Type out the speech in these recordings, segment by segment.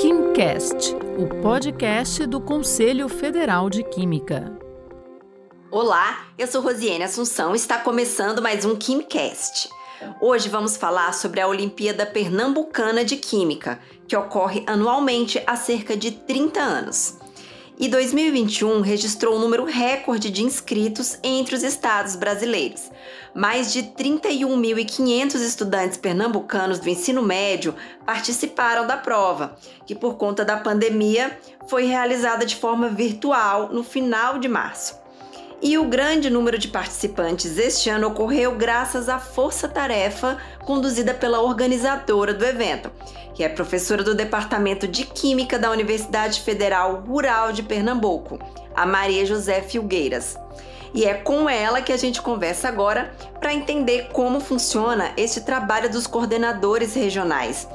KimCast, o podcast do Conselho Federal de Química. Olá, eu sou Rosiane Assunção e está começando mais um KimCast. Hoje vamos falar sobre a Olimpíada Pernambucana de Química, que ocorre anualmente há cerca de 30 anos. E 2021 registrou um número recorde de inscritos entre os estados brasileiros. Mais de 31.500 estudantes pernambucanos do ensino médio participaram da prova, que por conta da pandemia foi realizada de forma virtual no final de março. E o grande número de participantes este ano ocorreu graças à força-tarefa conduzida pela organizadora do evento, que é professora do Departamento de Química da Universidade Federal Rural de Pernambuco, a Maria José Filgueiras. E é com ela que a gente conversa agora para entender como funciona este trabalho dos coordenadores regionais.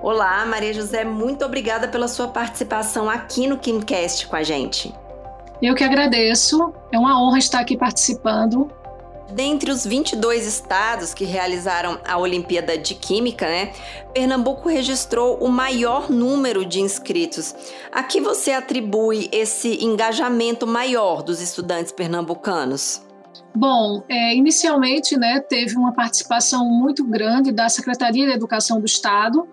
Olá, Maria José, muito obrigada pela sua participação aqui no KimCast com a gente. Eu que agradeço, é uma honra estar aqui participando. Dentre os 22 estados que realizaram a Olimpíada de Química, né, Pernambuco registrou o maior número de inscritos. A que você atribui esse engajamento maior dos estudantes pernambucanos? Bom, é, inicialmente né, teve uma participação muito grande da Secretaria de Educação do Estado,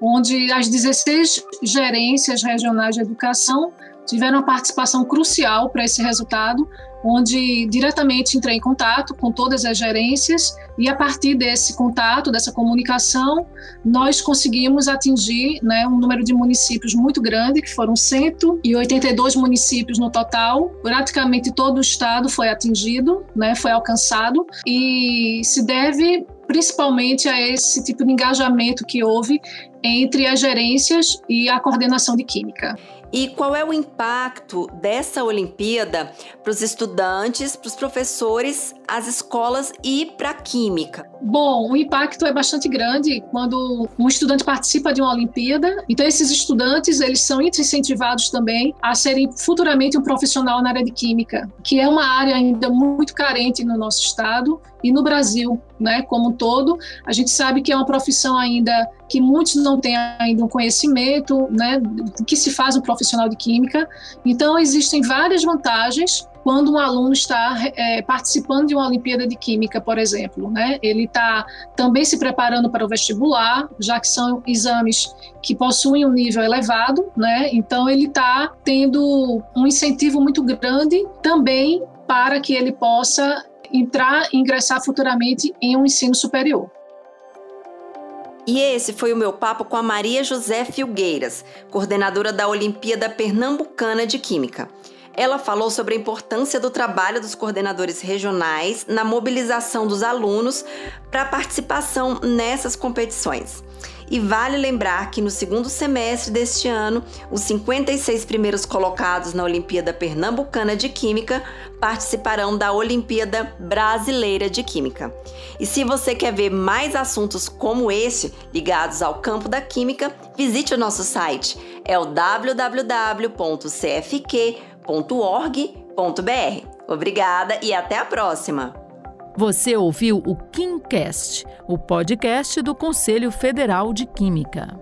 onde as 16 gerências regionais de educação tiveram uma participação crucial para esse resultado, onde diretamente entrei em contato com todas as gerências e a partir desse contato, dessa comunicação, nós conseguimos atingir né, um número de municípios muito grande, que foram 182 municípios no total, praticamente todo o estado foi atingido, né, foi alcançado, e se deve principalmente a esse tipo de engajamento que houve entre as gerências e a coordenação de química. E qual é o impacto dessa Olimpíada para os estudantes, para os professores, as escolas e para a química? Bom, o impacto é bastante grande quando um estudante participa de uma Olimpíada. Então, esses estudantes eles são incentivados também a serem futuramente um profissional na área de química, que é uma área ainda muito carente no nosso estado e no Brasil, né, como um todo. A gente sabe que é uma profissão ainda que muitos não têm ainda um conhecimento, né, que se faz um profissional de química. Então, existem várias vantagens quando um aluno está é, participando de uma Olimpíada de Química, por exemplo. Né? Ele está também se preparando para o vestibular, já que são exames que possuem um nível elevado, né? então ele está tendo um incentivo muito grande também para que ele possa entrar e ingressar futuramente em um ensino superior. E esse foi o meu papo com a Maria José Filgueiras, coordenadora da Olimpíada Pernambucana de Química. Ela falou sobre a importância do trabalho dos coordenadores regionais na mobilização dos alunos para a participação nessas competições. E vale lembrar que no segundo semestre deste ano, os 56 primeiros colocados na Olimpíada Pernambucana de Química participarão da Olimpíada Brasileira de Química. E se você quer ver mais assuntos como este ligados ao campo da química, visite o nosso site. É o www.cfq.org.br. Obrigada e até a próxima! Você ouviu o KimCast, o podcast do Conselho Federal de Química.